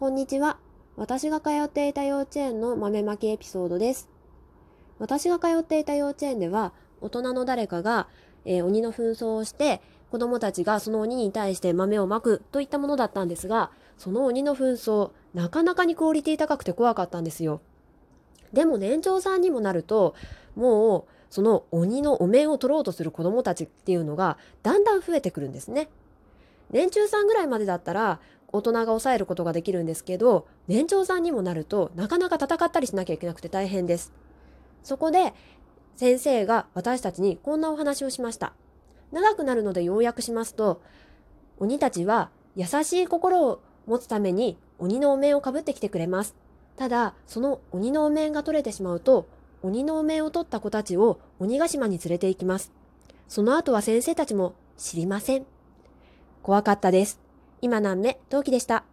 こんにちは。私が通っていた幼稚園の豆まきエピソードです。私が通っていた幼稚園では、大人の誰かが、えー鬼の紛争をして、子供たちがその鬼に対して豆をまくといったものだったんですが、その鬼の紛争、なかなかにクオリティ高くて怖かったんですよ。でも年長さんにもなると、もうその鬼のお面を取ろうとする子供たちっていうのがだんだん増えてくるんですね。年中さんぐらいまでだったら大人が抑えることができるんですけど、年長さんにもなるとなかなか戦ったりしなきゃいけなくて大変です。そこで先生が私たちにこんなお話をしました。長くなるので要約しますと、鬼たちは優しい心を持つために鬼のお面をかぶってきてくれます。ただ、その鬼のお面が取れてしまうと、鬼のお面を取った子たちを鬼ヶ島に連れて行きます。その後は先生たちも知りません。怖かったです。今何目、陶器でした。